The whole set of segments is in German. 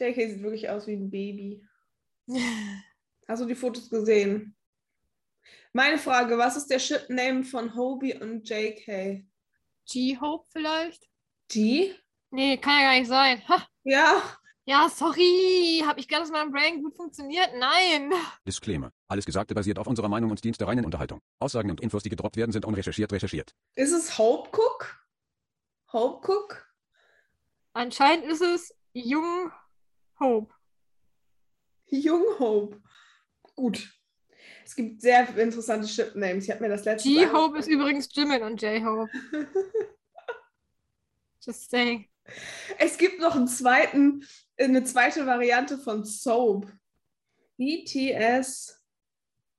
JK sieht wirklich aus wie ein Baby. Hast du die Fotos gesehen? Meine Frage, was ist der Ship-Name von Hobie und JK? G-Hope vielleicht? G? Nee, kann ja gar nicht sein. Ha. Ja, Ja, sorry. Hab ich gedacht, dass mein Brain gut funktioniert? Nein. Disclaimer. Alles Gesagte basiert auf unserer Meinung und dient der reinen Unterhaltung. Aussagen und Infos, die gedroppt werden, sind unrecherchiert recherchiert. ist es Hope Cook? Hope Cook? Anscheinend ist es Jung Hope. Jung Hope. Gut. Es gibt sehr interessante Ship-Names. Ich habe mir das letzte G-Hope ist übrigens Jimin und J-Hope. Just saying. Es gibt noch einen zweiten, eine zweite Variante von Soap. BTS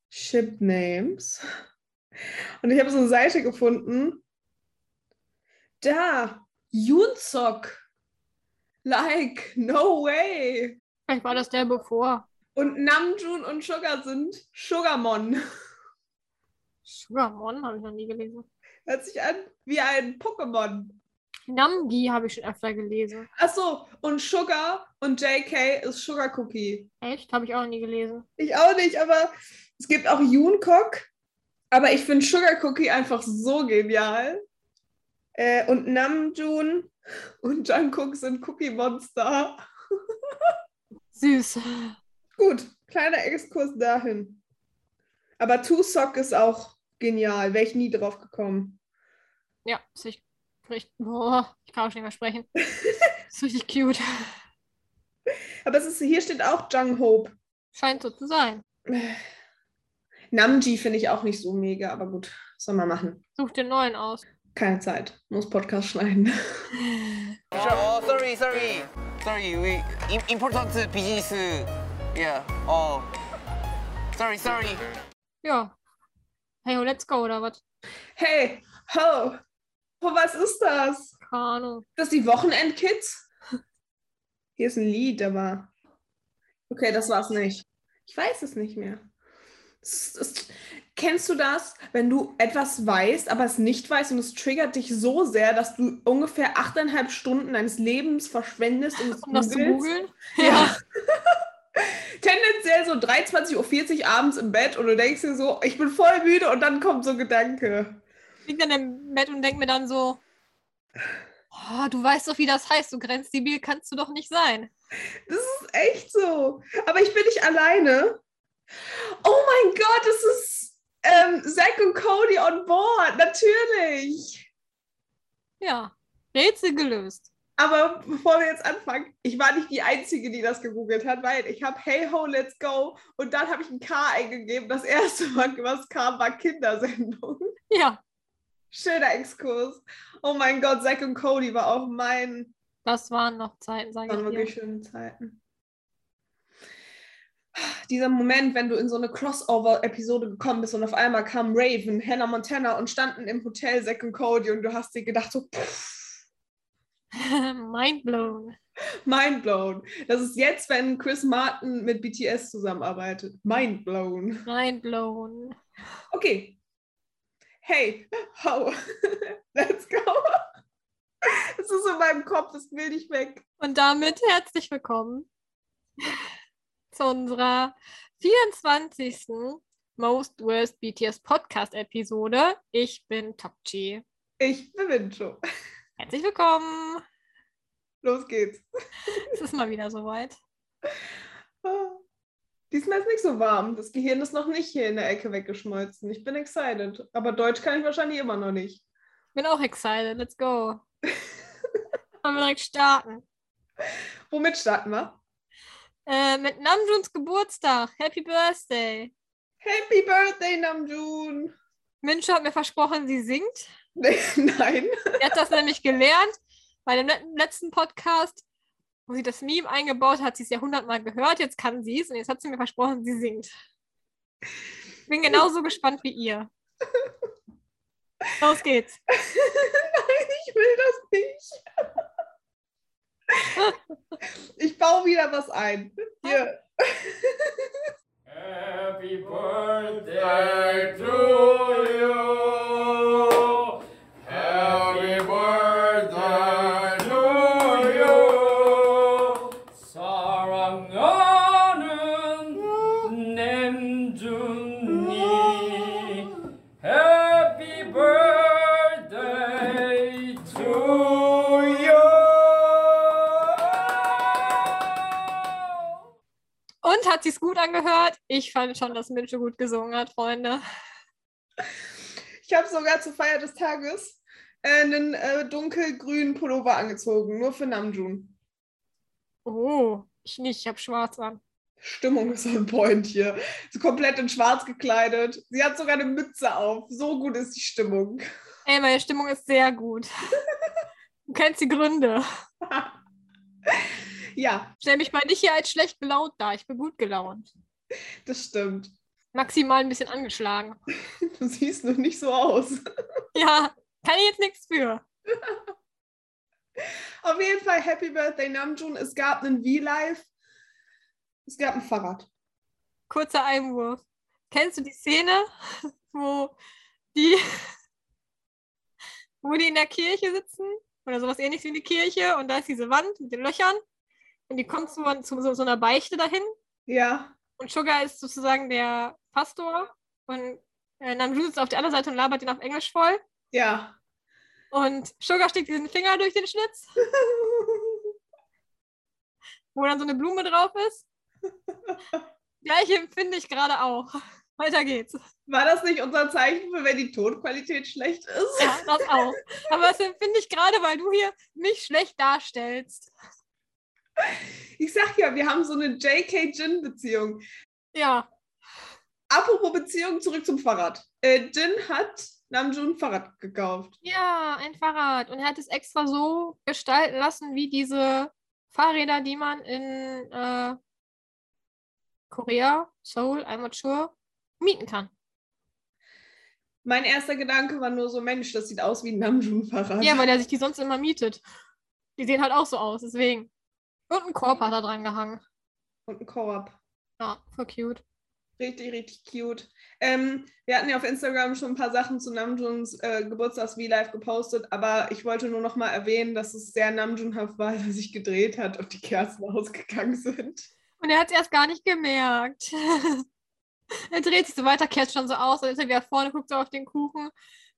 Ship Names. Und ich habe so eine Seite gefunden. Da, Yunsok. Like, no way. Vielleicht war das der bevor. Und Namjoon und Sugar sind Sugarmon. Sugarmon habe ich noch nie gelesen. Hört sich an wie ein Pokémon. Namgi habe ich schon öfter gelesen. Achso, und Sugar und JK ist Sugar Cookie. Echt? Habe ich auch noch nie gelesen. Ich auch nicht, aber es gibt auch Jungkook. Aber ich finde Sugar Cookie einfach so genial. Äh, und Namjoon und Jungkook sind Cookie Monster. Süß. Gut, kleiner Exkurs dahin. Aber Two Sock ist auch genial. Wäre ich nie drauf gekommen. Ja, richtig. richtig boah, ich kann auch nicht mehr sprechen. ist richtig cute. Aber es ist, hier steht auch Jung Hope. Scheint so zu sein. Namji finde ich auch nicht so mega, aber gut, soll man machen. Such den neuen aus. Keine Zeit, muss Podcast schneiden. Oh, sorry, sorry, sorry. We im- important business. Yeah. Oh. Sorry, sorry. Ja. Hey, oh, let's go, oder was? Hey, ho, oh, was ist das? Keine Ahnung. Das die Wochenendkids? Hier ist ein Lied, aber. Okay, das war's nicht. Ich weiß es nicht mehr. Es, es, kennst du das, wenn du etwas weißt, aber es nicht weißt und es triggert dich so sehr, dass du ungefähr achteinhalb Stunden deines Lebens verschwendest, um es Um das zu googeln? Ja. Tendenziell so 23.40 Uhr abends im Bett und du denkst dir so, ich bin voll müde und dann kommt so ein Gedanke. Ich lieg dann im Bett und denk mir dann so, oh, du weißt doch, wie das heißt, so grenzdebil kannst du doch nicht sein. Das ist echt so. Aber ich bin nicht alleine. Oh mein Gott, es ist ähm, Zack und Cody on board. Natürlich. Ja, Rätsel gelöst. Aber bevor wir jetzt anfangen, ich war nicht die Einzige, die das gegoogelt hat, weil ich habe Hey Ho, Let's Go und dann habe ich ein K eingegeben. Das erste Mal, was kam, war Kindersendung. Ja, Schöner Exkurs. Oh mein Gott, Zack und Cody war auch mein. das waren noch Zeiten, Das sage waren ich wirklich dir. schöne Zeiten. Dieser Moment, wenn du in so eine Crossover-Episode gekommen bist und auf einmal kam Raven, Hannah Montana und standen im Hotel Zack und Cody und du hast dir gedacht, so, pff, Mind blown. mind blown. Das ist jetzt, wenn Chris Martin mit BTS zusammenarbeitet. Mind blown. Mind blown. Okay. Hey, how? Let's go. Es ist in meinem Kopf, es will nicht weg. Und damit herzlich willkommen zu unserer 24. Most Worst BTS Podcast Episode. Ich bin Topchi. Ich bin Wincho. Herzlich willkommen. Los geht's. Es ist mal wieder soweit. Ah. Diesmal ist nicht so warm. Das Gehirn ist noch nicht hier in der Ecke weggeschmolzen. Ich bin excited. Aber Deutsch kann ich wahrscheinlich immer noch nicht. Bin auch excited. Let's go. Wollen wir direkt starten. Womit starten wir? Äh, mit Namjoons Geburtstag. Happy Birthday. Happy Birthday, Namjoon! Mincho hat mir versprochen, sie singt. Nein. Sie hat das nämlich gelernt. Bei dem let- letzten Podcast, wo sie das Meme eingebaut hat, hat sie es ja hundertmal gehört. Jetzt kann sie es und jetzt hat sie mir versprochen, sie singt. Bin genauso gespannt wie ihr. Los geht's. Nein, ich will das nicht. Ich baue wieder was ein. Hier. Happy birthday to you. Angehört? Ich fand schon, dass Mincho gut gesungen hat, Freunde. Ich habe sogar zur Feier des Tages äh, einen äh, dunkelgrünen Pullover angezogen, nur für Namjoon. Oh, ich nicht, ich habe schwarz an. Stimmung ist on point hier. So komplett in schwarz gekleidet. Sie hat sogar eine Mütze auf. So gut ist die Stimmung. Ey, meine Stimmung ist sehr gut. Du kennst die Gründe. Ja, Stell mich mal nicht hier als schlecht gelaunt dar. Ich bin gut gelaunt. das stimmt. Maximal ein bisschen angeschlagen. Du siehst noch nicht so aus. Ja, kann ich jetzt nichts für. Auf jeden Fall Happy Birthday Namjoon. Es gab einen V-Live. Es gab ein Fahrrad. Kurzer Einwurf. Kennst du die Szene, wo die, wo die in der Kirche sitzen? Oder sowas ähnliches wie in die Kirche und da ist diese Wand mit den Löchern und die kommt zu, zu so, so einer Beichte dahin Ja, und Sugar ist sozusagen der Pastor und äh, Namjoon sitzt auf der anderen Seite und labert ihn auf Englisch voll ja. und Sugar steckt diesen Finger durch den Schlitz, wo dann so eine Blume drauf ist. Gleiche empfinde ich gerade auch. Weiter geht's. War das nicht unser Zeichen für, wenn die Tonqualität schlecht ist? Ja, das auch. Aber das empfinde ich gerade, weil du hier mich schlecht darstellst. Ich sag ja, wir haben so eine JK-Jin-Beziehung. Ja, Apropos Beziehung, zurück zum Fahrrad. Äh, Jin hat Namjoon ein Fahrrad gekauft. ja, ein Fahrrad. Und er hat es extra so gestalten lassen, wie diese Fahrräder, die man in äh, Korea, Seoul, I'm not sure, mieten kann. Mein erster Gedanke war nur so, Mensch, das sieht aus wie ein Namjoon-Fahrrad. Ja, weil er sich die sonst immer mietet. Die sehen halt auch so aus, deswegen. Und ein Korb hat er dran gehangen. Und ein Koop. Ja, voll cute. Richtig, richtig cute. Ähm, wir hatten ja auf Instagram schon ein paar Sachen zu Namjoons äh, Geburtstags V-Live gepostet, aber ich wollte nur noch mal erwähnen, dass es sehr Namjoonhaft war, dass er sich gedreht hat und die Kerzen ausgegangen sind. Und er hat es erst gar nicht gemerkt. er dreht sich so weiter, kehrt schon so aus, als ist er wieder vorne, guckt so auf den Kuchen.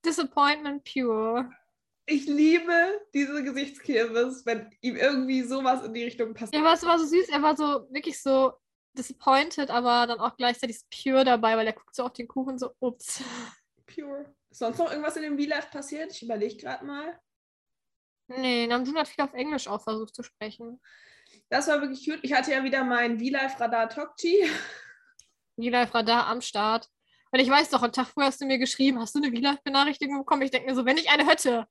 Disappointment pure. Ich liebe diese Gesichtskirmes, wenn ihm irgendwie sowas in die Richtung passiert. Ja, aber es war so süß. Er war so wirklich so disappointed, aber dann auch gleichzeitig pure dabei, weil er guckt so auf den Kuchen so, ups. Pure. Ist sonst noch irgendwas in dem V-Live passiert? Ich überlege gerade mal. Nee, Namjoon hat viel auf Englisch auch versucht zu sprechen. Das war wirklich cute. Ich hatte ja wieder mein V-Live Radar Tokchi. V-Live-Radar am Start. Und ich weiß doch, am Tag vorher hast du mir geschrieben, hast du eine V-Live-Benachrichtigung bekommen? Ich denke mir so, wenn ich eine hätte.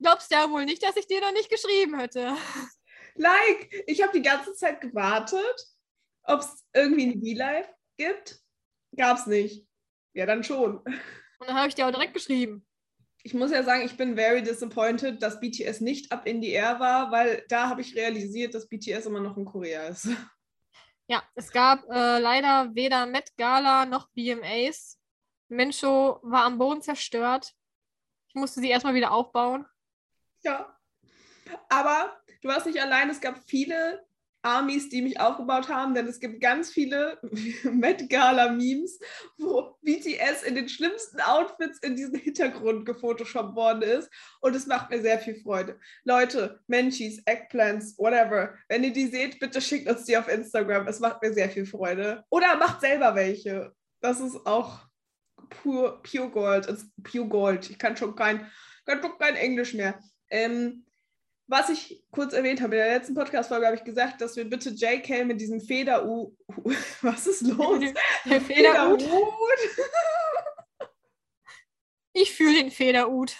Glaubst du ja wohl nicht, dass ich dir noch nicht geschrieben hätte. Like, ich habe die ganze Zeit gewartet, ob es irgendwie ein V-Live gibt. Gab's nicht. Ja, dann schon. Und dann habe ich dir auch direkt geschrieben. Ich muss ja sagen, ich bin very disappointed, dass BTS nicht ab in die Air war, weil da habe ich realisiert, dass BTS immer noch in Korea ist. Ja, es gab äh, leider weder Met Gala noch BMAs. Mincho war am Boden zerstört. Ich musste sie erstmal wieder aufbauen. Ja. Aber du warst nicht allein, es gab viele Armies, die mich aufgebaut haben, denn es gibt ganz viele Met Gala Memes, wo BTS in den schlimmsten Outfits in diesen Hintergrund gefotoshoppt worden ist und es macht mir sehr viel Freude. Leute, Menchis, Eggplants, whatever, wenn ihr die seht, bitte schickt uns die auf Instagram, es macht mir sehr viel Freude. Oder macht selber welche. Das ist auch pure, pure Gold, it's pure Gold. Ich kann schon kein, kann schon kein Englisch mehr. Ähm, was ich kurz erwähnt habe, in der letzten Podcast-Folge habe ich gesagt, dass wir bitte JK mit diesem Feder-U. Was ist los? Der Federhut. Federhut. Ich fühle den Federhut.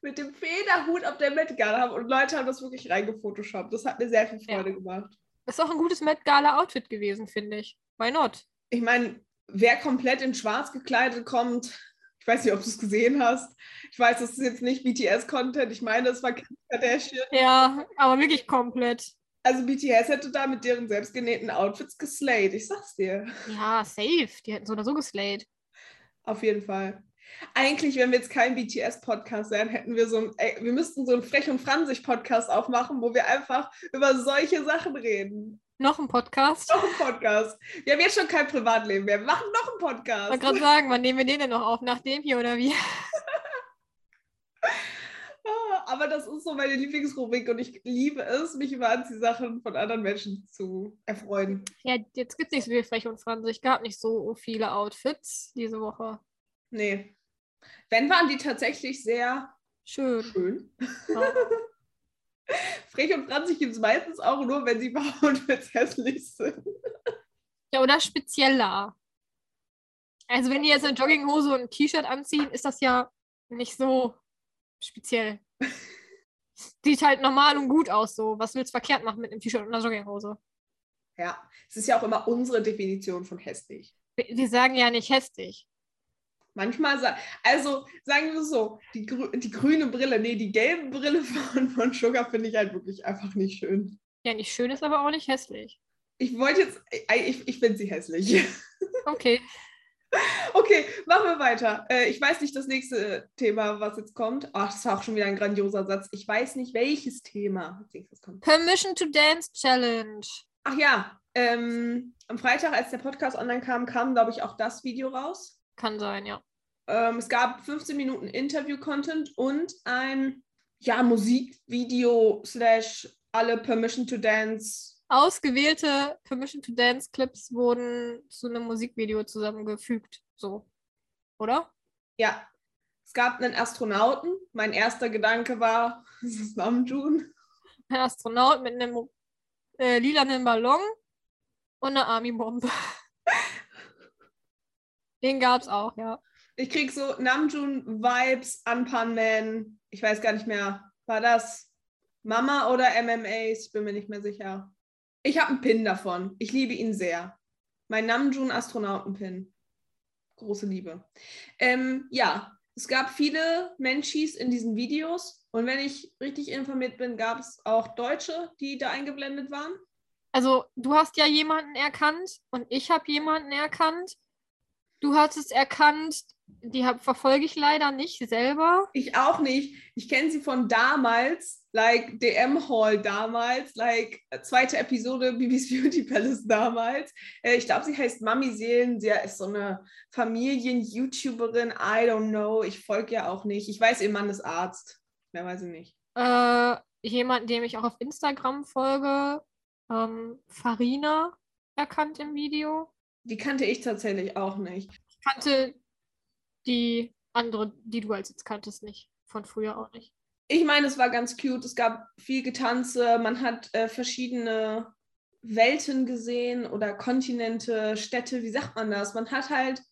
mit dem Federhut auf der Met Gala haben und Leute haben das wirklich reingefotoshoppt. Das hat mir sehr viel Freude gemacht. Das ist auch ein gutes Met Gala Outfit gewesen, finde ich. Why not? Ich meine, wer komplett in schwarz gekleidet kommt, ich weiß nicht, ob du es gesehen hast. Ich weiß, das ist jetzt nicht BTS-Content. Ich meine, es war Kim Kardashian. Ja, aber wirklich komplett. Also BTS hätte da mit deren selbstgenähten Outfits geslayed. Ich sag's dir. Ja, safe. Die hätten so oder so geslayed. Auf jeden Fall. Eigentlich, wenn wir jetzt kein BTS-Podcast wären, hätten wir so ein, ey, wir müssten so einen Frech- und Franzig-Podcast aufmachen, wo wir einfach über solche Sachen reden. Noch ein Podcast. Noch ein Podcast. Wir haben jetzt schon kein Privatleben mehr. Wir machen noch einen Ich wollte Podcast. gerade sagen, wann nehmen wir den denn noch auf? Nach dem hier oder wie? Ah, aber das ist so meine Lieblingsrubrik und ich liebe es, mich über Anziehsachen von anderen Menschen zu erfreuen. Ja, jetzt gibt es nicht so viel Frech und Franzig. gab nicht so viele Outfits diese Woche. Nee. Wenn waren die tatsächlich sehr Schön. schön. Ja. Frech und franzig gibt es meistens auch nur, wenn sie Outfits hässlich sind. Ja, oder spezieller. Also wenn die jetzt eine Jogginghose und ein T-Shirt anziehen, ist das ja nicht so speziell. Sieht halt normal und gut aus so. Was willst du verkehrt machen mit einem T-Shirt und einer Jogginghose? Ja, es ist ja auch immer unsere Definition von hässlich. Wir, wir sagen ja nicht hässlich. Manchmal, also sagen wir so, die, die grüne Brille, nee, die gelbe Brille von, von Sugar finde ich halt wirklich einfach nicht schön. Ja, nicht schön ist aber auch nicht hässlich. Ich wollte jetzt, äh, ich, ich finde sie hässlich. Okay. Okay, machen wir weiter. Äh, ich weiß nicht das nächste Thema, was jetzt kommt. Ach, das war auch schon wieder ein grandioser Satz. Ich weiß nicht, welches Thema als nächstes kommt. Permission to Dance Challenge. Ach ja, ähm, am Freitag, als der Podcast online kam, kam, glaube ich, auch das Video raus. Kann sein, ja. Ähm, es gab 15 Minuten Interview-Content und ein ja, Musikvideo slash alle Permission to Dance. Ausgewählte Permission to Dance Clips wurden zu einem Musikvideo zusammengefügt. So. Oder? Ja, es gab einen Astronauten. Mein erster Gedanke war, es ist Namjoon. Ein Astronaut mit einem äh, lilanen Ballon und einer Army-Bombe. Den gab's auch, ja. Ich krieg so Namjoon-Vibes, Anpan Man. Ich weiß gar nicht mehr. War das Mama oder MMAs? Ich bin mir nicht mehr sicher. Ich habe einen Pin davon. Ich liebe ihn sehr. Mein Namjoon-Astronauten-Pin. Große Liebe. Ähm, ja, es gab viele Menschis in diesen Videos. Und wenn ich richtig informiert bin, gab es auch Deutsche, die da eingeblendet waren. Also, du hast ja jemanden erkannt und ich habe jemanden erkannt. Du hast es erkannt, die hab, verfolge ich leider nicht selber. Ich auch nicht. Ich kenne sie von damals, like DM Hall damals, like äh, zweite Episode Bibis Beauty Palace damals. Äh, ich glaube, sie heißt Mami Seelen. Sie ist so eine Familien-YouTuberin. I don't know. Ich folge ja auch nicht. Ich weiß, ihr Mann ist Arzt. Mehr weiß ich nicht. Äh, jemanden, dem ich auch auf Instagram folge, ähm, Farina, erkannt im Video. Die kannte ich tatsächlich auch nicht. Ich kannte die andere, die du als jetzt kanntest, nicht. Von früher auch nicht. Ich meine, es war ganz cute. Es gab viel Getanze. Man hat äh, verschiedene Welten gesehen oder Kontinente, Städte. Wie sagt man das? Man hat halt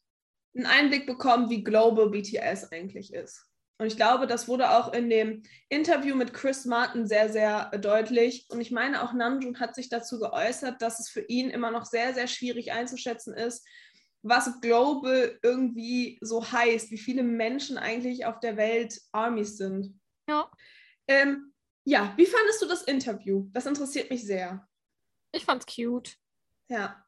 einen Einblick bekommen, wie global BTS eigentlich ist. Und ich glaube, das wurde auch in dem Interview mit Chris Martin sehr, sehr deutlich. Und ich meine, auch Namjoon hat sich dazu geäußert, dass es für ihn immer noch sehr, sehr schwierig einzuschätzen ist, was global irgendwie so heißt, wie viele Menschen eigentlich auf der Welt Armies sind. Ja. Ähm, ja, wie fandest du das Interview? Das interessiert mich sehr. Ich fand's cute. Ja.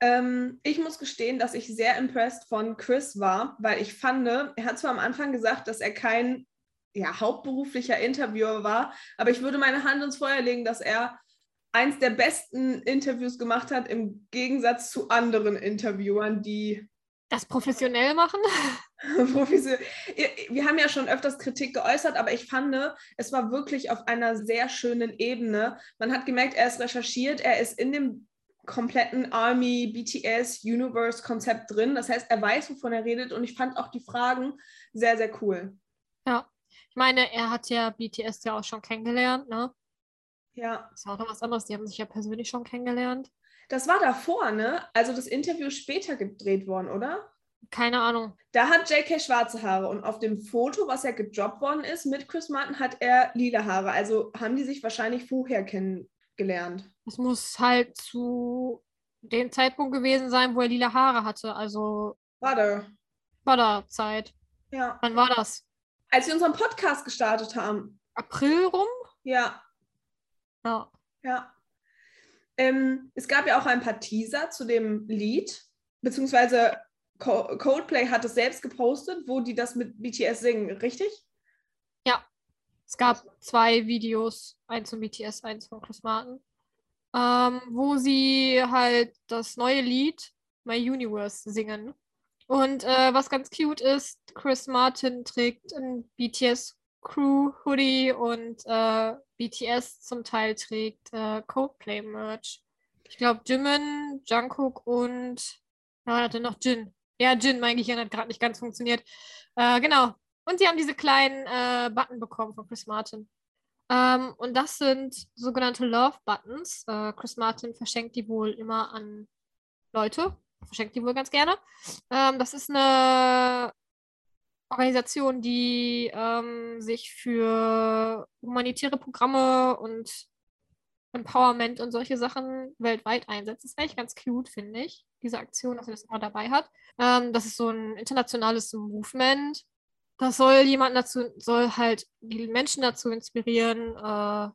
Ähm, ich muss gestehen, dass ich sehr impressed von Chris war, weil ich fand, er hat zwar am Anfang gesagt, dass er kein ja, hauptberuflicher Interviewer war, aber ich würde meine Hand ins Feuer legen, dass er eins der besten Interviews gemacht hat, im Gegensatz zu anderen Interviewern, die Das professionell machen? Wir haben ja schon öfters Kritik geäußert, aber ich fand, es war wirklich auf einer sehr schönen Ebene. Man hat gemerkt, er ist recherchiert, er ist in dem kompletten Army, BTS, Universe-Konzept drin. Das heißt, er weiß, wovon er redet und ich fand auch die Fragen sehr, sehr cool. Ja. Ich meine, er hat ja BTS ja auch schon kennengelernt, ne? Ja, Das war auch noch was anderes. Die haben sich ja persönlich schon kennengelernt. das war davor, ne? Also das Interview ist später gedreht worden, oder? Keine Ahnung. Da hat JK schwarze Haare und auf dem Foto, was ja gedroppt worden ist mit Chris Martin, hat er lila Haare. Also haben die sich wahrscheinlich vorher kennengelernt. Es muss halt zu dem Zeitpunkt gewesen sein, wo er lila Haare hatte. Also Warte. war da Zeit. Ja. Wann war das? Als wir unseren Podcast gestartet haben. April rum? Ja, Ja. ja. Ähm, es gab ja auch ein paar Teaser zu dem Lied, beziehungsweise Co Coldplay hat es selbst gepostet, wo die das mit BTS singen, richtig? Es gab zwei Videos, eins von BTS, eins von Chris Martin, ähm, wo sie halt das neue Lied My Universe singen. Und äh, was ganz cute ist, Chris Martin trägt ein Crew Hoodie und äh, BTS zum Teil trägt äh, Coldplay Merch. Ich glaube, Jimin, Jungkook und ja, hatte noch Jin. Ja, Jin, mein Gehirn hat gerade nicht ganz funktioniert. Äh, genau. Und sie haben diese kleinen äh, Button bekommen von Chris Martin. Ähm, und das sind sogenannte Love Buttons. Äh, Chris Martin verschenkt die wohl immer an Leute. Verschenkt die wohl ganz gerne. Ähm, das ist eine Organisation, die ähm, sich für humanitäre Programme und Empowerment und solche Sachen weltweit einsetzt. Das ist eigentlich ganz cute, finde ich, diese Aktion, dass er das immer dabei hat. Ähm, das ist so ein internationales Movement. Das soll jemanden dazu, soll halt die Menschen dazu inspirieren, äh,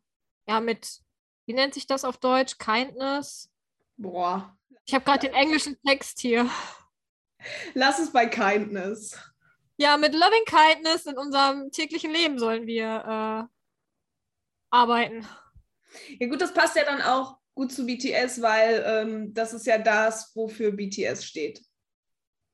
ja, mit, wie nennt sich das auf Deutsch? Kindness. Boah. Ich habe gerade den englischen Text hier. Lass es bei Kindness. Ja, mit Loving Kindness in unserem täglichen Leben sollen wir äh, arbeiten. Ja gut, das passt ja dann auch gut zu BTS, weil ähm, das ist ja das, wofür BTS steht.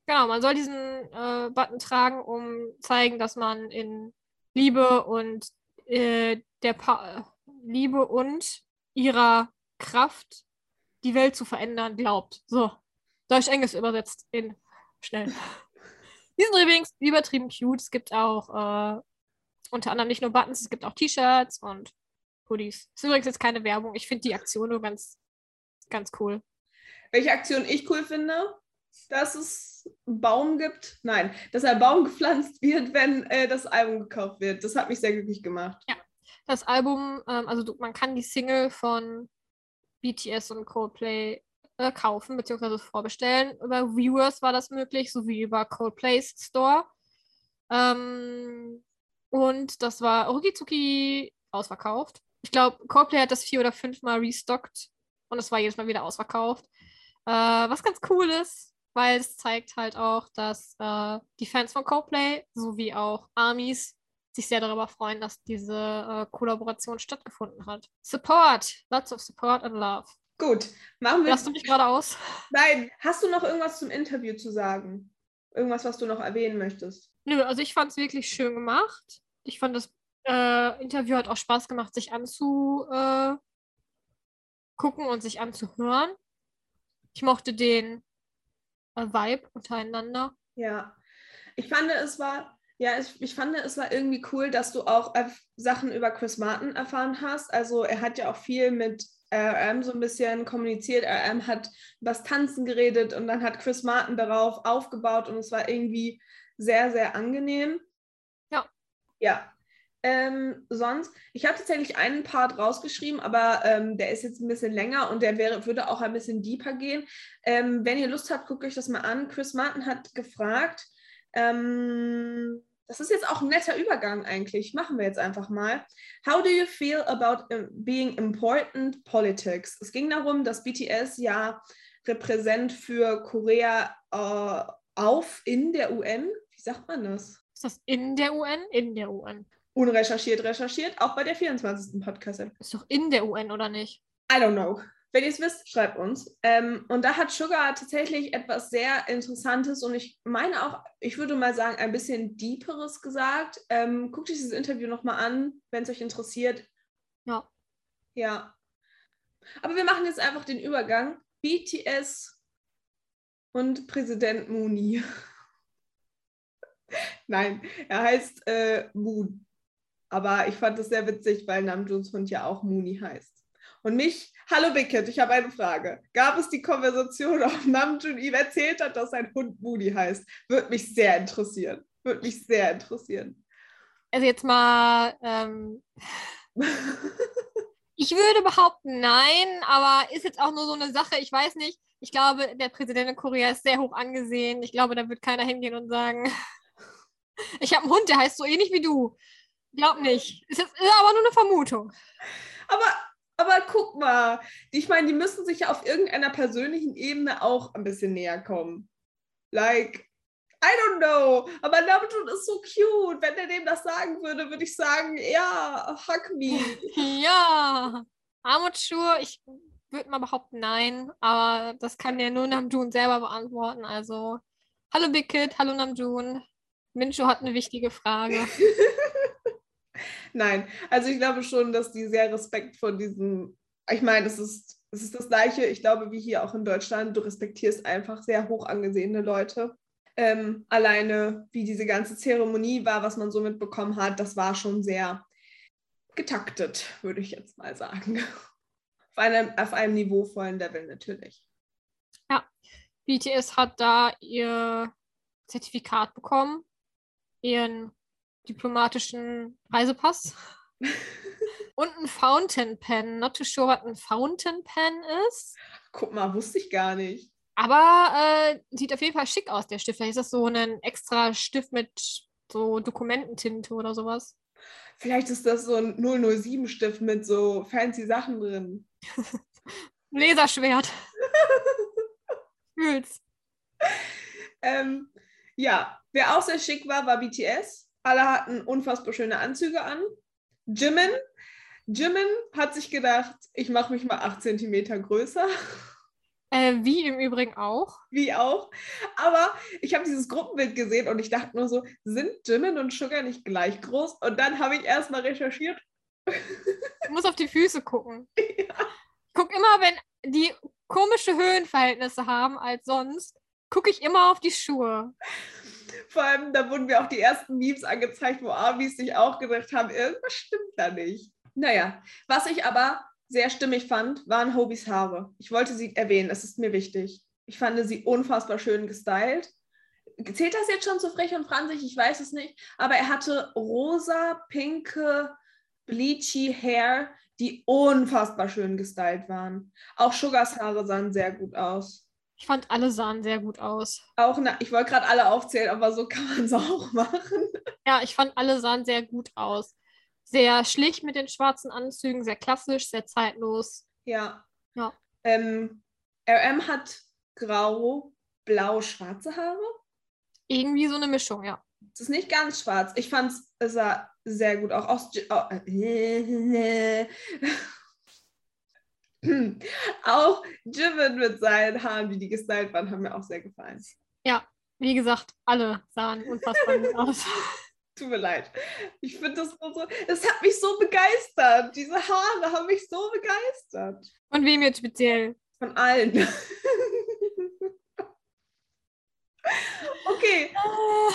Genau, man soll diesen äh, Button tragen, um zeigen, dass man in Liebe und äh, der pa Liebe und ihrer Kraft die Welt zu verändern glaubt. So, Deutsch-Englisch übersetzt in schnell. Die sind übrigens übertrieben cute. Es gibt auch äh, unter anderem nicht nur Buttons, es gibt auch T-Shirts und Hoodies. Ist übrigens jetzt keine Werbung. Ich finde die Aktion nur ganz, ganz cool. Welche Aktion ich cool finde, dass es einen Baum gibt. Nein, dass ein Baum gepflanzt wird, wenn äh, das Album gekauft wird. Das hat mich sehr glücklich gemacht. Ja. Das Album, ähm, also du, man kann die Single von BTS und Coldplay äh, kaufen bzw. vorbestellen. Über Viewers war das möglich, sowie über Coldplays Store. Ähm, und das war rucki ausverkauft. Ich glaube, Coldplay hat das vier oder fünfmal restockt und es war jedes Mal wieder ausverkauft. Äh, was ganz cool ist, weil es zeigt halt auch, dass äh, die Fans von Coldplay sowie auch Armies sich sehr darüber freuen, dass diese äh, Kollaboration stattgefunden hat. Support, lots of support and love. Gut, machen wir. Lass du mich gerade aus? Nein, hast du noch irgendwas zum Interview zu sagen? Irgendwas, was du noch erwähnen möchtest? Nö, also ich fand es wirklich schön gemacht. Ich fand das äh, Interview hat auch Spaß gemacht, sich anzugucken äh, und sich anzuhören. Ich mochte den Vibe untereinander. Ja, ich fand es war ja, ich, ich fand es war irgendwie cool, dass du auch äh, Sachen über Chris Martin erfahren hast. Also er hat ja auch viel mit RM so ein bisschen kommuniziert. RM hat über das Tanzen geredet und dann hat Chris Martin darauf aufgebaut und es war irgendwie sehr, sehr angenehm. Ja. Ja. Ähm, sonst, ich habe tatsächlich einen Part rausgeschrieben, aber ähm, der ist jetzt ein bisschen länger und der wäre, würde auch ein bisschen deeper gehen. Ähm, wenn ihr Lust habt, guckt euch das mal an. Chris Martin hat gefragt, ähm, das ist jetzt auch ein netter Übergang eigentlich. Machen wir jetzt einfach mal. How do you feel about uh, being important politics? Es ging darum, dass BTS ja Repräsent für Korea äh, auf in der UN. Wie sagt man das? Ist das in der UN? In der UN. Unrecherchiert, recherchiert, auch bei der 24. Podcast. Ist doch in der UN, oder nicht? I don't know. Wenn ihr es wisst, schreibt uns. Ähm, und da hat Sugar tatsächlich etwas sehr Interessantes und ich meine auch, ich würde mal sagen, ein bisschen Deeperes gesagt. Ähm, guckt euch dieses Interview nochmal an, wenn es euch interessiert. Ja. Ja. Aber wir machen jetzt einfach den Übergang. BTS und Präsident Mooney. Nein, er heißt äh, Moon. Aber ich fand es sehr witzig, weil Namjoons Hund ja auch Mooney heißt. Und mich, hallo Bickett, ich habe eine Frage. Gab es die Konversation, ob Namjoon ihm erzählt hat, dass sein Hund Moody heißt? Würde mich sehr interessieren. Würde mich sehr interessieren. Also jetzt mal, ähm, ich würde behaupten, nein, aber ist jetzt auch nur so eine Sache, ich weiß nicht. Ich glaube, der Präsident in Korea ist sehr hoch angesehen. Ich glaube, da wird keiner hingehen und sagen, ich habe einen Hund, der heißt so ähnlich wie du. Glaub nicht. Ist jetzt aber nur eine Vermutung. Aber aber guck mal, ich meine, die müssen sich ja auf irgendeiner persönlichen Ebene auch ein bisschen näher kommen. Like, I don't know, aber Namjoon ist so cute. Wenn er dem das sagen würde, würde ich sagen, ja, hug me. Ja, Armutsschuhe, ich würde mal behaupten, nein, aber das kann ja nur Namjoon selber beantworten. Also, hallo Big Kid, hallo Namjoon. Mincho hat eine wichtige Frage. Nein, also ich glaube schon, dass die sehr Respekt vor diesem, ich meine, es ist, es ist das gleiche, ich glaube, wie hier auch in Deutschland, du respektierst einfach sehr hoch angesehene Leute. Ähm, alleine, wie diese ganze Zeremonie war, was man so mitbekommen hat, das war schon sehr getaktet, würde ich jetzt mal sagen. Auf einem, auf einem niveauvollen Level natürlich. BTS hat da ihr Zertifikat bekommen, ihren diplomatischen Reisepass und ein Fountain Pen. Not too sure, was ein Fountain Pen ist. Guck mal, wusste ich gar nicht. Aber äh, sieht auf jeden Fall schick aus, der Stift. Vielleicht ist das so ein extra Stift mit so Dokumententinte oder sowas. Vielleicht ist das so ein 007-Stift mit so fancy Sachen drin. Laserschwert. Fühl's. Ähm, ja, wer auch sehr schick war, war BTS. Alle hatten unfassbar schöne Anzüge an. Jimin, Jimin hat sich gedacht, ich mache mich mal 8 cm größer. Äh, wie im Übrigen auch. Wie auch. Aber ich habe dieses Gruppenbild gesehen und ich dachte nur so, sind Jimin und Sugar nicht gleich groß? Und dann habe ich erstmal recherchiert. Du musst auf die Füße gucken. Guck immer, wenn die komische Höhenverhältnisse haben als sonst, gucke ich immer auf die Schuhe. Vor allem, da wurden mir auch die ersten Memes angezeigt, wo Amis sich auch gedacht haben, irgendwas stimmt da nicht. Naja, was ich aber sehr stimmig fand, waren Hobys Haare. Ich wollte sie erwähnen, es ist mir wichtig. Ich fand sie unfassbar schön gestylt. Zählt das jetzt schon zu frech und franzig? Ich weiß es nicht. Aber er hatte rosa, pinke, bleachy Hair, die unfassbar schön gestylt waren. Auch Sugars Haare sahen sehr gut aus. Ich fand, alle sahen sehr gut aus. Auch, na, ich wollte gerade alle aufzählen, aber so kann man es auch machen. Ja, ich fand, alle sahen sehr gut aus. Sehr schlicht mit den schwarzen Anzügen, sehr klassisch, sehr zeitlos. Ja. Ja. Ähm, RM hat grau, blau, schwarze Haare. Irgendwie so eine Mischung, ja. Es ist nicht ganz schwarz. Ich fand es sah sehr gut auch aus. Oh, äh, auch Jimin mit seinen Haaren, wie die gestylt waren, haben mir auch sehr gefallen. Ja, wie gesagt, alle sahen unfassbar gut aus. Tut mir leid. Ich finde das so, es hat mich so begeistert. Diese Haare haben mich so begeistert. Von wem jetzt speziell? Von allen. okay, Ah,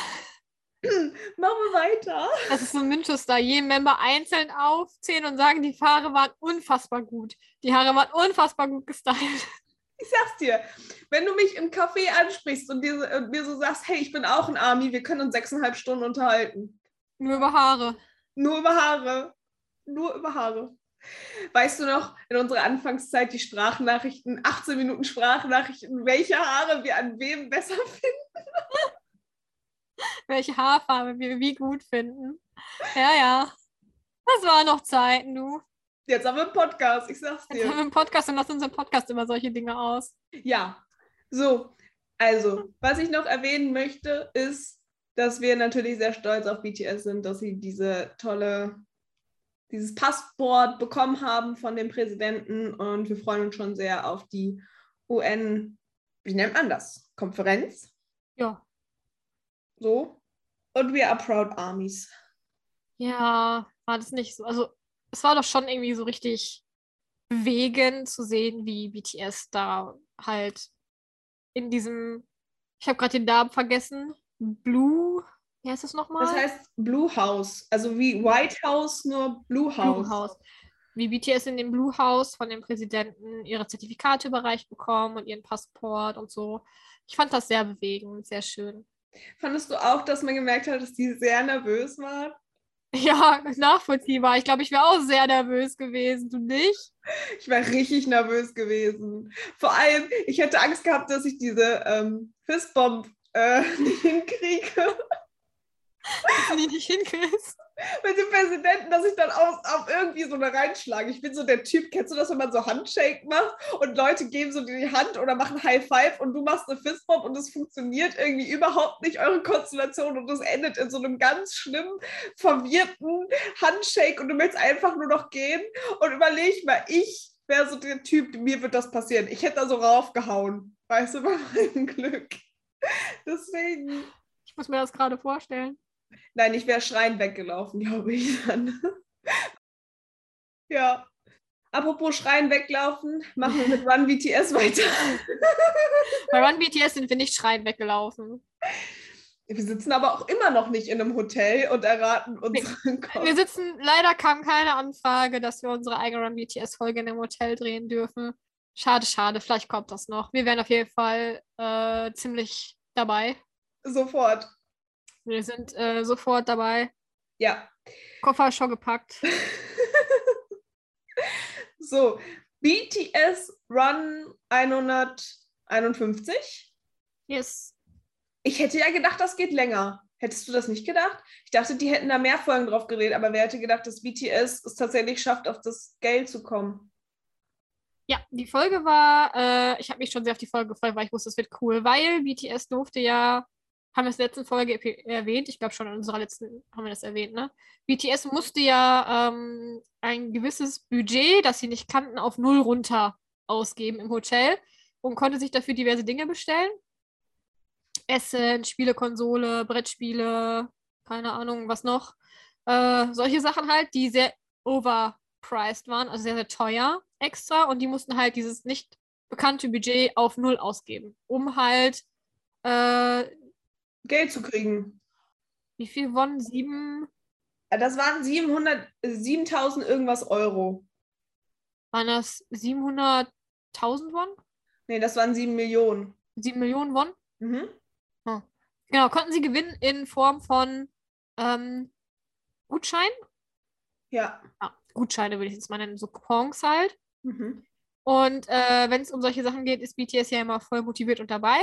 weiter. Das ist so ein Manchester. Jeden Member einzeln aufzählen und sagen, die Haare waren unfassbar gut. Die Haare waren unfassbar gut gestylt. Ich sag's dir, wenn du mich im Café ansprichst und, dir, und mir so sagst, hey, ich bin auch ein Army, wir können uns sechseinhalb Stunden unterhalten. Nur über Haare. Nur über Haare. Nur über Haare. Weißt du noch, in unserer Anfangszeit die Sprachnachrichten, 18 Minuten Sprachnachrichten, welche Haare wir an wem besser finden? Welche Haarfarbe wir wie gut finden. Ja, ja. Das waren noch Zeiten, du. Jetzt haben wir einen Podcast, ich sag's Jetzt haben dir. wir einen Podcast und lassen unseren Podcast immer solche Dinge aus. Ja, so. Also, was ich noch erwähnen möchte, ist, dass wir natürlich sehr stolz auf BTS sind, dass sie diese tolle, dieses Passport bekommen haben von dem Präsidenten und wir freuen uns schon sehr auf die UN, wie nennt man das? Konferenz? Ja. So. Und we are proud armies. Ja, war das nicht so. Also, es war doch schon irgendwie so richtig bewegend zu sehen, wie BTS da halt in diesem, ich habe gerade den Namen vergessen, Blue, wie heißt das nochmal? Das heißt Blue House, also wie White House, nur Blue House. Blue House. Wie BTS in dem Blue House von dem Präsidenten ihre Zertifikate überreicht bekommen und ihren Passport und so. Ich fand das sehr bewegend, sehr schön. Fandest du auch, dass man gemerkt hat, dass die sehr nervös war? Ja, nachvollziehbar. Ich glaube, ich wäre auch sehr nervös gewesen. Du nicht? Ich war richtig nervös gewesen. Vor allem, ich hätte Angst gehabt, dass ich diese ähm, Fistbomb äh, nicht hinkriege Dass du die nicht hinkriegst. Mit dem Präsidenten, dass ich dann auf, auf irgendwie so eine reinschlage. Ich bin so der Typ, kennst du das, wenn man so Handshake macht und Leute geben so die Hand oder machen High Five und du machst eine Fistbomb und es funktioniert irgendwie überhaupt nicht, eure Konstellation und es endet in so einem ganz schlimmen, verwirrten Handshake und du willst einfach nur noch gehen und überleg mal, ich wäre so der Typ, mir wird das passieren. Ich hätte da so raufgehauen, weißt du, bei meinem Glück. Deswegen. Ich muss mir das gerade vorstellen. Nein, ich wäre schreiend weggelaufen, glaube ich dann. Ja. Apropos Schreien weglaufen, machen wir mit Run BTS weiter. Bei Run BTS sind wir nicht schreiend weggelaufen. Wir sitzen aber auch immer noch nicht in einem Hotel und erraten unseren Kopf. Wir sitzen, leider kam keine Anfrage, dass wir unsere eigene Run BTS-Folge in einem Hotel drehen dürfen. Schade, schade, vielleicht kommt das noch. Wir wären auf jeden Fall äh, ziemlich dabei. Sofort. Wir sind äh, sofort dabei. Ja. Koffer schon gepackt. So, BTS Run 151. Yes. Ich hätte ja gedacht, das geht länger. Hättest du das nicht gedacht? Ich dachte, die hätten da mehr Folgen drauf geredet, aber wer hätte gedacht, dass BTS es tatsächlich schafft, auf das Geld zu kommen? Ja, die Folge war, äh, ich habe mich schon sehr auf die Folge gefreut, weil ich wusste, es wird cool, weil BTS durfte ja, haben wir es in der letzten Folge erwähnt, ich glaube schon in unserer letzten haben wir das erwähnt, ne? BTS musste ja ähm, ein gewisses Budget, das sie nicht kannten, auf null runter ausgeben im Hotel und konnte sich dafür diverse Dinge bestellen. Essen, Spielekonsole, Brettspiele, keine Ahnung, was noch. Äh, solche Sachen halt, die sehr overpriced waren, also sehr, sehr teuer extra und die mussten halt dieses nicht bekannte Budget auf null ausgeben, um halt, äh, Geld zu kriegen. wie viel won? Sieben, Das waren 700, 7000 irgendwas Euro. waren das 700.000 won? Nee, das waren 7 Millionen. Sieben Millionen won? Mhm. Genau, konnten sie gewinnen in Form von ähm, Gutschein? Ja. Ja, Gutscheine würde ich jetzt mal nennen, so Coupons halt. Mhm. Und äh, wenn es um solche Sachen geht, ist BTS ja immer voll motiviert und dabei.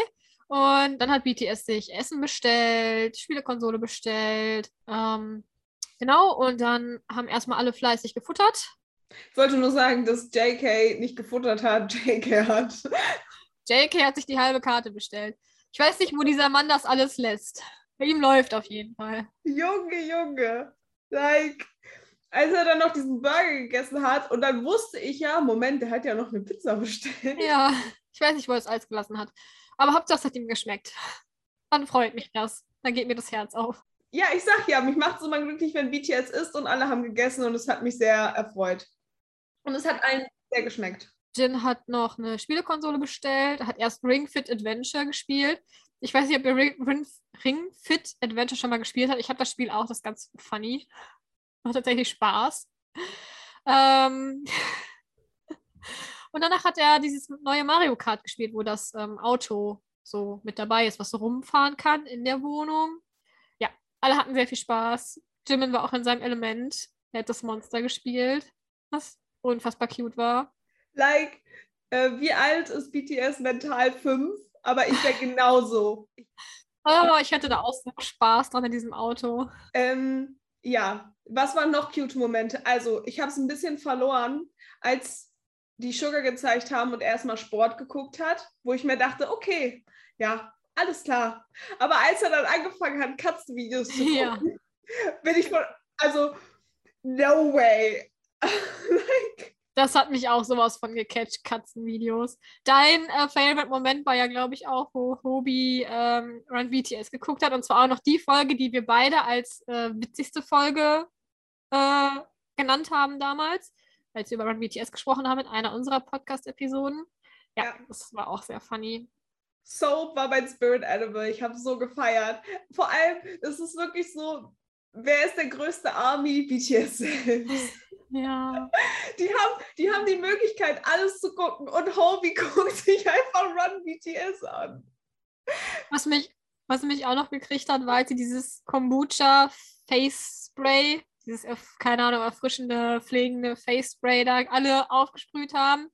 Und dann hat BTS sich Essen bestellt, Spielekonsole bestellt. Ähm, genau, und dann haben erstmal alle fleißig gefuttert. Ich wollte nur sagen, dass JK nicht gefuttert hat, JK hat. JK hat sich die halbe Karte bestellt. Ich weiß nicht, wo dieser Mann das alles lässt. Bei ihm läuft auf jeden Fall. Junge, Junge. Like, als er dann noch diesen Burger gegessen hat und dann wusste ich ja, Moment, der hat ja noch eine Pizza bestellt. Ja, ich weiß nicht, wo er es alles gelassen hat. Aber Hauptsache, es hat ihm geschmeckt. Dann freut mich das. Dann geht mir das Herz auf. Ja, ich sag ja, mich macht es immer glücklich, wenn BTS isst und alle haben gegessen und es hat mich sehr erfreut. Und es hat allen sehr geschmeckt. Jin hat noch eine Spielekonsole bestellt, hat erst Ring Fit Adventure gespielt. Ich weiß nicht, ob ihr Ring, Ring, Ring Fit Adventure schon mal gespielt habt. Ich habe das Spiel auch, das ist ganz funny. Macht tatsächlich Spaß. Ähm und danach hat er dieses neue Mario Kart gespielt, wo das ähm, Auto so mit dabei ist, was so rumfahren kann in der Wohnung. Ja, alle hatten sehr viel Spaß. Jimin war auch in seinem Element. Er hat das Monster gespielt, was unfassbar cute war. Like, äh, wie alt ist BTS mental? Fünf? Aber ich wäre genauso. Oh, ich hatte da auch so Spaß dran in diesem Auto. Ähm, ja, was waren noch cute Momente? Also, ich habe es ein bisschen verloren, als die Sugar gezeigt haben und er erstmal Sport geguckt hat, wo ich mir dachte, okay, ja, alles klar. Aber als er dann angefangen hat, Katzenvideos zu gucken, Ja. bin ich von, also, no way. like, Das hat mich auch sowas von gecatcht, Katzenvideos. Dein äh, Favorite-Moment war ja, glaube ich, auch, wo Hobie ähm, Run BTS geguckt hat. Und zwar auch noch die Folge, die wir beide als äh, witzigste Folge äh, genannt haben damals, als wir über Run BTS gesprochen haben in einer unserer Podcast-Episoden. Ja, Ja. das war auch sehr funny. Soap war mein Spirit Animal. Ich habe so gefeiert. Vor allem, es ist wirklich so, wer ist der größte Army? BTS selbst. Ja. Die haben, die haben die Möglichkeit, alles zu gucken und Hobie guckt sich einfach Run BTS an. Was mich, was mich auch noch gekriegt hat, war, als sie dieses Kombucha Face Spray, dieses, keine Ahnung, erfrischende, pflegende Face Spray da alle aufgesprüht haben.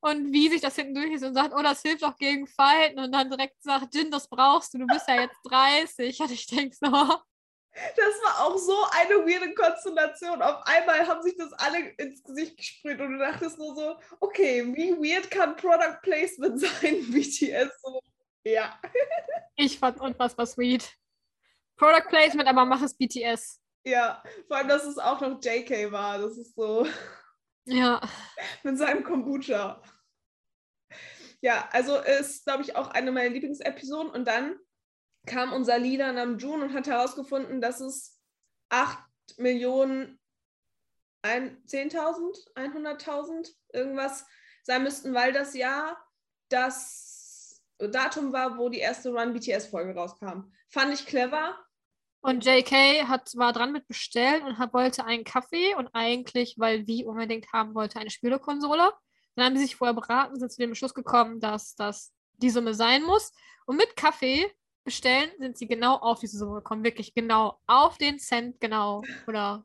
Und wie sich das hinten durch ist und sagt, oh, das hilft auch gegen Falten. Und dann direkt sagt, Jin, das brauchst du, du bist ja jetzt 30. Und ich denke so, Das war auch so eine weirde Konstellation. Auf einmal haben sich das alle ins Gesicht gesprüht und du dachtest nur so, okay, wie weird kann Product Placement sein, BTS? So, ja. ich fand's unfassbar sweet. Product Placement, aber mach es BTS. Ja, vor allem, dass es auch noch JK war. Das ist so Ja. mit seinem Kombucha. Ja, also ist, glaube ich, auch eine meiner Lieblingsepisoden. Und dann kam unser Leader Namjoon und hat herausgefunden, dass es 8 Millionen ein, 10.000, 100.000 irgendwas sein müssten, weil das Jahr das Datum war, wo die erste Run BTS-Folge rauskam. Fand ich clever. Und JK hat, war dran mit bestellen und hat, wollte einen Kaffee und eigentlich, weil wie unbedingt haben wollte, eine Spielekonsole. Dann haben sie sich vorher beraten, sind zu dem Beschluss gekommen, dass das die Summe sein muss. Und mit Kaffee bestellen sind sie genau auf diese Summe gekommen. Wirklich genau auf den Cent genau. Oder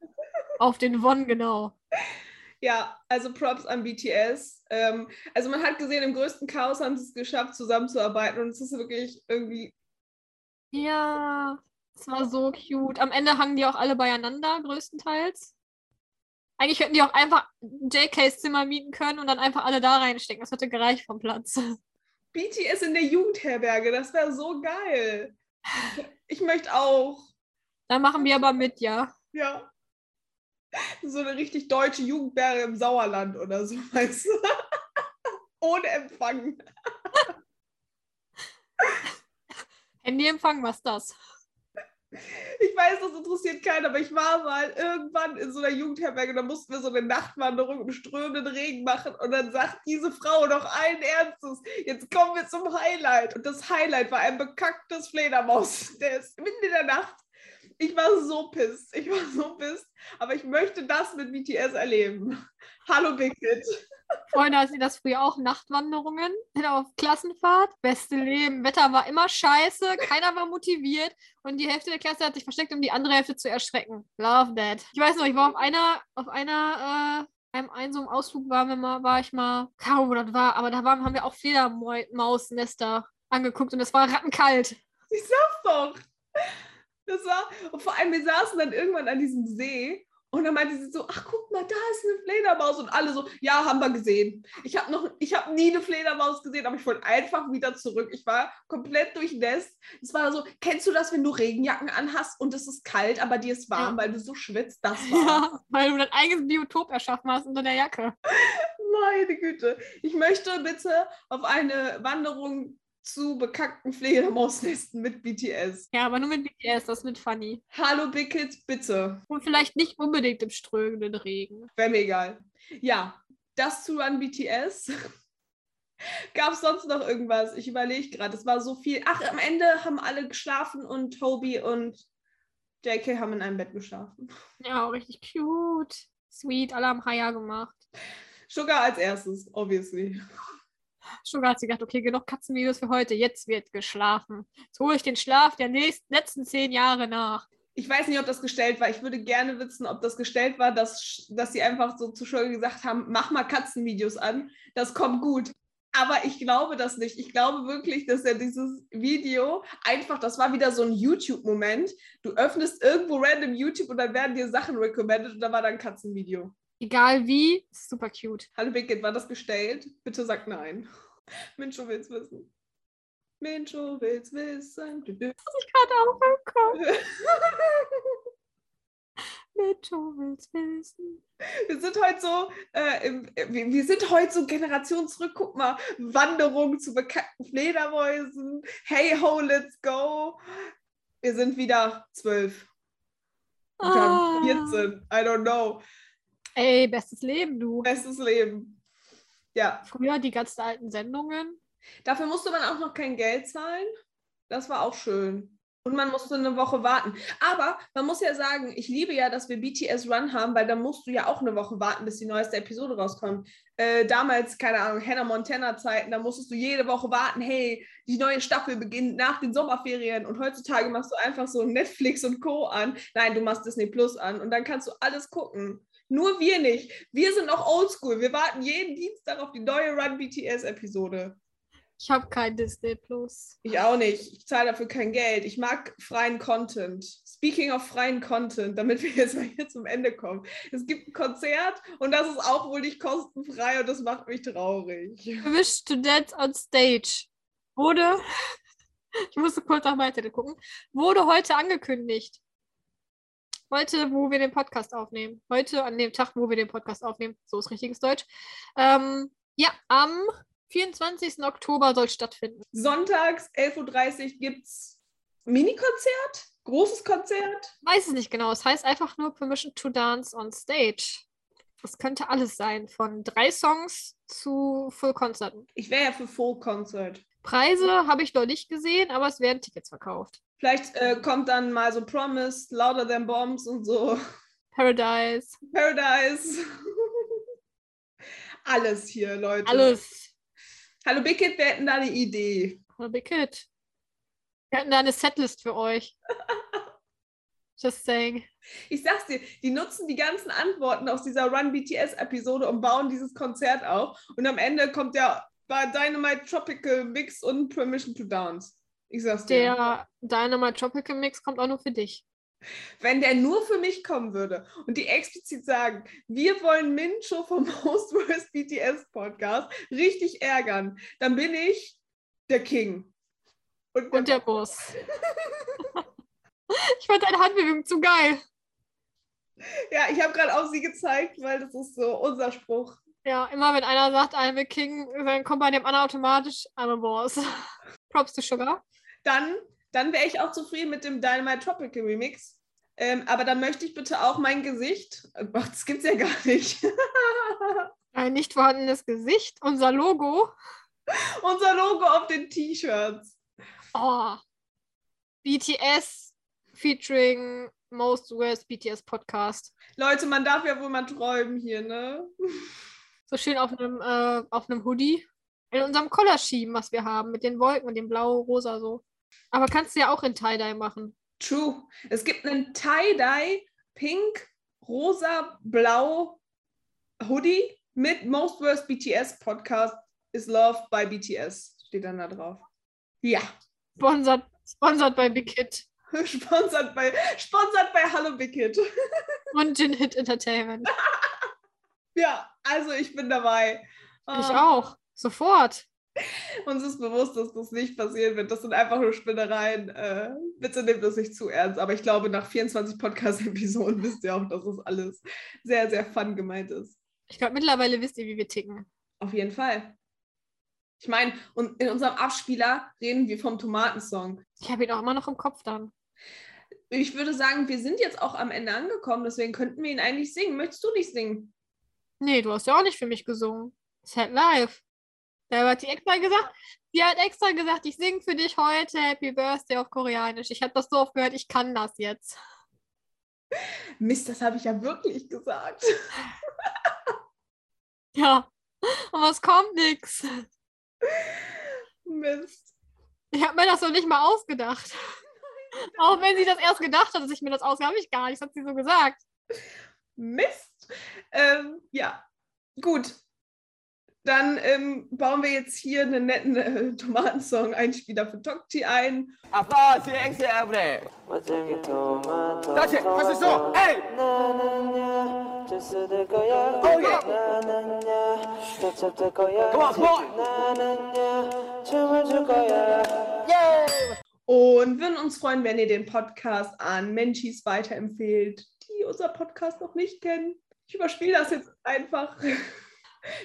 auf den Won genau. Ja, also Props an BTS. Ähm, also man hat gesehen, im größten Chaos haben sie es geschafft, zusammenzuarbeiten und es ist wirklich irgendwie. Ja, es war so cute. Am Ende hangen die auch alle beieinander, größtenteils. Eigentlich hätten die auch einfach JKs Zimmer mieten können und dann einfach alle da reinstecken. Das hätte gereicht vom Platz. BTS in der Jugendherberge, das wäre so geil. Ich möchte auch. Dann machen wir aber mit, ja. Ja. So eine richtig deutsche Jugendberge im Sauerland oder so, weißt du? Ohne Empfang. Handyempfang, was ist das? Ich weiß, das interessiert keinen, aber ich war mal irgendwann in so einer Jugendherberge, da mussten wir so eine Nachtwanderung im strömenden Regen machen und dann sagt diese Frau noch allen Ernstes, jetzt kommen wir zum Highlight. Und das Highlight war ein bekacktes Fledermaus, der ist mitten in der Nacht. Ich war so pisst, ich war so pisst, aber ich möchte das mit BTS erleben. Hallo Big Kid. Freunde, hatten Sie das früher auch? Nachtwanderungen auf Klassenfahrt? Beste Leben. Wetter war immer scheiße, keiner war motiviert und die Hälfte der Klasse hat sich versteckt, um die andere Hälfte zu erschrecken. Love that. Ich weiß noch, ich war auf einer, auf einer, äh, einem, einem so einem Ausflug waren wir mal, war ich mal, keine wo das war, aber da waren, haben wir auch Fledermausnester angeguckt und es war rattenkalt. Ich sag's doch. Das war, und vor allem, wir saßen dann irgendwann an diesem See und dann meinte sie so, ach guck mal, da ist eine Fledermaus und alle so, ja, haben wir gesehen. Ich habe noch, ich habe nie eine Fledermaus gesehen, aber ich wollte einfach wieder zurück. Ich war komplett durchnässt. Es war so, kennst du das, wenn du Regenjacken anhast und es ist kalt, aber dir ist warm, Ja. weil du so schwitzt? Das war. Ja, weil du dein eigenes Biotop erschaffen hast unter der Jacke. Meine Güte. Ich möchte bitte auf eine Wanderung zu bekackten Fledermausnesten mit BTS. Ja, aber nur mit BTS, das wird funny. Hallo Big Kids, bitte. Und vielleicht nicht unbedingt im strömenden Regen. Wäre mir egal. Ja, das zu Run BTS. Gab es sonst noch irgendwas? Ich überlege gerade. Es war so viel. Ach, am Ende haben alle geschlafen und Toby und JK haben in einem Bett geschlafen. Ja, richtig cute. Sweet, alle haben Haya gemacht. Sugar als erstes, obviously. Sugar hat sich gedacht, okay, genug Katzenvideos für heute, jetzt wird geschlafen. Jetzt hole ich den Schlaf der nächsten, letzten zehn Jahre nach. Ich weiß nicht, ob das gestellt war. Ich würde gerne wissen, ob das gestellt war, dass, dass sie einfach so zu Sugar gesagt haben, mach mal Katzenvideos an, das kommt gut. Aber ich glaube das nicht. Ich glaube wirklich, dass er dieses Video einfach, das war wieder so ein YouTube-Moment. Du öffnest irgendwo random YouTube und dann werden dir Sachen recommended und da war dann Katzenvideo. Egal wie, super cute. Hallo Big war das gestellt? Bitte sag nein. Mincho will's wissen. Mincho will's wissen. Ich gerade auch im Kopf. Du willst wissen. Wir sind heute so, äh, im, wir, wir sind heute so Generation zurück. Guck mal, Wanderung zu bekackten Fledermäusen. Hey ho, let's go. Wir sind wieder zwölf. Oder 14. I don't know. Ey, bestes Leben, du. Bestes Leben. Ja, Früher die ganzen alten Sendungen. dafür musste man auch noch kein Geld zahlen. Das war auch schön. Und man musste eine Woche warten. Aber man muss ja sagen, ich liebe ja, dass wir BTS Run haben, weil da musst du ja auch eine Woche warten, bis die neueste Episode rauskommt. Äh, damals, keine Ahnung, Hannah Montana Zeiten, da musstest du jede Woche warten, hey, die neue Staffel beginnt nach den Sommerferien und heutzutage machst du einfach so Netflix und Co. an. Nein, du machst Disney Plus an und dann kannst du alles gucken. Nur wir nicht. Wir sind noch oldschool. Wir warten jeden Dienstag auf die neue Run BTS Episode. Ich habe kein Disney Plus. Ich auch nicht. Ich zahle dafür kein Geld. Ich mag freien Content. Speaking of freien Content, damit wir jetzt mal hier zum Ende kommen. Es gibt ein Konzert und das ist auch wohl nicht kostenfrei und das macht mich traurig. Wish to Dance on Stage wurde, ich musste kurz auf meine Zettel gucken, wurde heute angekündigt. Heute, wo wir den Podcast aufnehmen. Heute, an dem Tag, wo wir den Podcast aufnehmen. So ist richtiges Deutsch. Ähm, ja, am 24. Oktober soll stattfinden. Sonntags 11.30 Uhr gibt es Mini-Konzert, großes Konzert. Weiß es nicht genau. Es heißt einfach nur Permission to Dance on Stage. Das könnte alles sein, von drei Songs zu Full Konzerten. Ich wäre ja für Full Concert. Preise habe ich noch nicht gesehen, aber es werden Tickets verkauft. Vielleicht äh, kommt dann mal so Promise, Louder Than Bombs und so. Paradise, Paradise. Alles hier, Leute. alles. Hallo Big Kid, wir hätten da eine Idee. Hallo Big Kid. Wir hatten da eine Setlist für euch. Just saying. Ich sag's dir, die nutzen die ganzen Antworten aus dieser Run BTS-Episode und bauen dieses Konzert auf. Und am Ende kommt ja bei Dynamite Tropical Mix und Permission to Dance. Ich sag's dir. Der Dynamite Tropical Mix kommt auch nur für dich. Wenn der nur für mich kommen würde und die explizit sagen, wir wollen Mincho vom Most Worst BTS Podcast richtig ärgern, dann bin ich der King. Und, Und der Boss. ich fand deine Handbewegung zu geil. ja, ich habe gerade auf sie gezeigt, weil das ist so unser Spruch. Ja, immer wenn einer sagt, I'm a King, dann kommt bei dem anderen automatisch, I'm a Boss. Props to Sugar. Dann, dann wäre ich auch zufrieden mit dem Dynamite Tropical Remix. Ähm, aber dann möchte ich bitte auch mein Gesicht. Ach, das gibt's ja gar nicht. Ein nicht vorhandenes Gesicht, unser Logo. Unser Logo auf den T-Shirts. Oh. BTS featuring Most Worst BTS Podcast. Leute, man darf ja wohl mal träumen hier, ne? So schön auf einem, äh, auf einem Hoodie. In unserem Collar-Scheme, was wir haben, mit den Wolken und dem Blau-Rosa so. Aber kannst du ja auch in Tie-Dye machen. True. Es gibt einen Tie-Dye, pink, rosa, blau Hoodie mit Most Worst BTS Podcast is loved by BTS. Steht dann da drauf. Ja. Sponsored, sponsored bei Big Hit Sponsert bei, sponsert bei Hallo Big Kid. und Gin Hit Entertainment. Ja, also ich bin dabei. Ich Ah, auch. Sofort. Uns ist bewusst, dass das nicht passieren wird. Das sind einfach nur Spinnereien. Äh, bitte nehmt das nicht zu ernst. Aber ich glaube, nach 24 Podcast-Episoden wisst ihr auch, dass das alles sehr, sehr fun gemeint ist. Ich glaube, mittlerweile wisst ihr, wie wir ticken. Auf jeden Fall. Ich meine, und in unserem Abspieler reden wir vom Tomatensong. Ich habe ihn auch immer noch im Kopf dann. Ich würde sagen, wir sind jetzt auch am Ende angekommen, deswegen könnten wir ihn eigentlich singen. Möchtest du nicht singen? Nee, du hast ja auch nicht für mich gesungen. Sad Life. Da hat die extra gesagt, die hat extra gesagt, ich singe für dich heute Happy Birthday auf Koreanisch. Ich habe das so oft gehört, ich kann das jetzt. Mist, das habe ich ja wirklich gesagt. Ja. Und was kommt nix. Mist. Ich habe mir das noch nicht mal ausgedacht. Auch wenn sie das erst gedacht hat, dass ich mir das ausgedacht habe, ich gar nicht. Das hat sie so gesagt. Mist. Ähm, ja, gut dann ähm, bauen wir jetzt hier einen netten äh, Tomatensong-Einspieler für Tokti ein. Applaus für Ängste Erbre! Das hier, was ist so? Ey! Oh yeah! Come on, boy! Yeah! Und würden uns freuen, wenn ihr den Podcast an Menschis weiterempfehlt, die unser Podcast noch nicht kennen. Ich überspiele das jetzt einfach.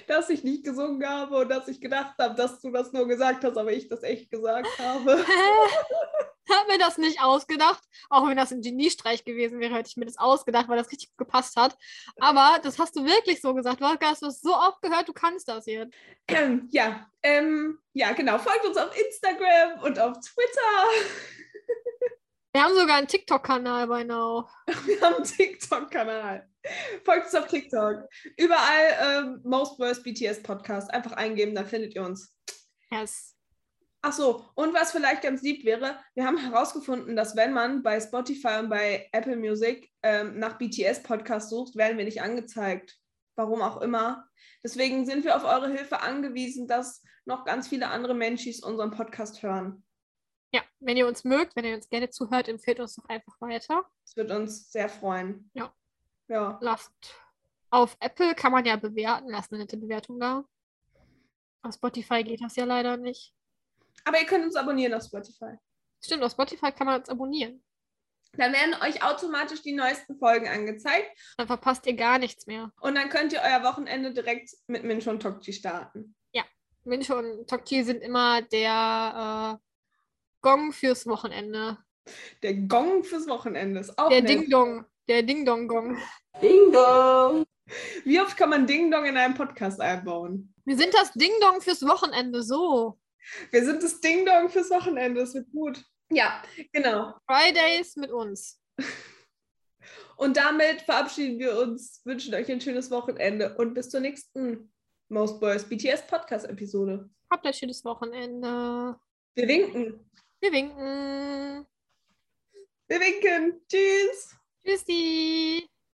dass ich nicht gesungen habe und dass ich gedacht habe, dass du das nur gesagt hast, aber ich das echt gesagt habe. Hab mir das nicht ausgedacht. Auch wenn das ein Geniestreich gewesen wäre, hätte ich mir das ausgedacht, weil das richtig gut gepasst hat. Aber das hast du wirklich so gesagt. Du hast das so oft gehört, du kannst das jetzt. Ähm, ja, ähm, ja, genau. Folgt uns auf Instagram und auf Twitter. Wir haben sogar einen TikTok-Kanal bei Now. Wir haben einen TikTok-Kanal. Folgt uns auf TikTok. Überall ähm, Most Worst BTS Podcast. Einfach eingeben, dann findet ihr uns. Yes. Ach so, und was vielleicht ganz lieb wäre, wir haben herausgefunden, dass wenn man bei Spotify und bei Apple Music ähm, nach BTS Podcast sucht, werden wir nicht angezeigt. Warum auch immer. Deswegen sind wir auf eure Hilfe angewiesen, dass noch ganz viele andere Menschis unseren Podcast hören. Ja, wenn ihr uns mögt, wenn ihr uns gerne zuhört, empfehlt uns doch einfach weiter. Das wird uns sehr freuen. Ja. Ja. Lasst auf Apple kann man ja bewerten, lasst eine nette Bewertung da. Auf Spotify geht das ja leider nicht. Aber ihr könnt uns abonnieren auf Spotify. Stimmt, auf Spotify kann man uns abonnieren. Dann werden euch automatisch die neuesten Folgen angezeigt Dann verpasst ihr gar nichts mehr. und dann könnt ihr euer Wochenende direkt mit Minch und Tokchi starten. Mincho und Tokti sind immer der äh, Gong fürs Wochenende. Der Gong fürs Wochenende ist auch Der. Ding-Dong. Der Ding-Dong-Gong. Ding Dong. Wie oft kann man Ding Dong in einem Podcast einbauen? Wir sind das Ding-Dong fürs Wochenende. So. Wir sind das Ding Dong fürs Wochenende. Das wird gut. Ja, genau. Fridays mit uns. Und damit verabschieden wir uns, wünschen euch ein schönes Wochenende und bis zur nächsten Most Boys BTS Podcast Episode. Habt ein schönes Wochenende. Wir winken. Wir winken. Wir winken. Tschüss. Tschüssi.